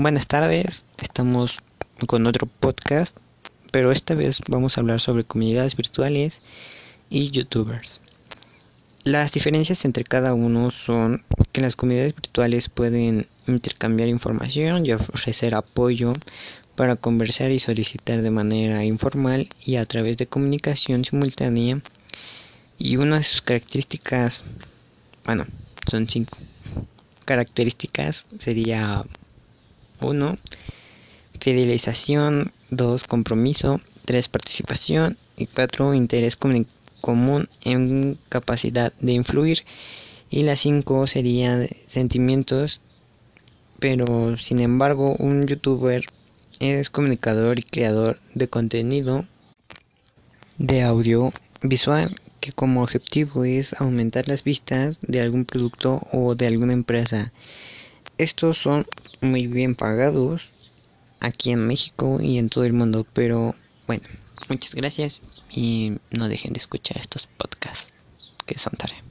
Buenas tardes, estamos con otro podcast, pero esta vez vamos a hablar sobre comunidades virtuales y youtubers. Las diferencias entre cada uno son que las comunidades virtuales pueden intercambiar información y ofrecer apoyo para conversar y solicitar de manera informal y a través de comunicación simultánea. Y una de sus características, bueno, son cinco características, sería 1. Fidelización. 2. Compromiso. 3. Participación. Y 4. Interés común en capacidad de influir. Y la 5 sería sentimientos. Pero sin embargo, un youtuber es comunicador y creador de contenido de audio visual que como objetivo es aumentar las vistas de algún producto o de alguna empresa. Estos son muy bien pagados aquí en México y en todo el mundo, pero bueno, muchas gracias y no dejen de escuchar estos podcasts que son tarea.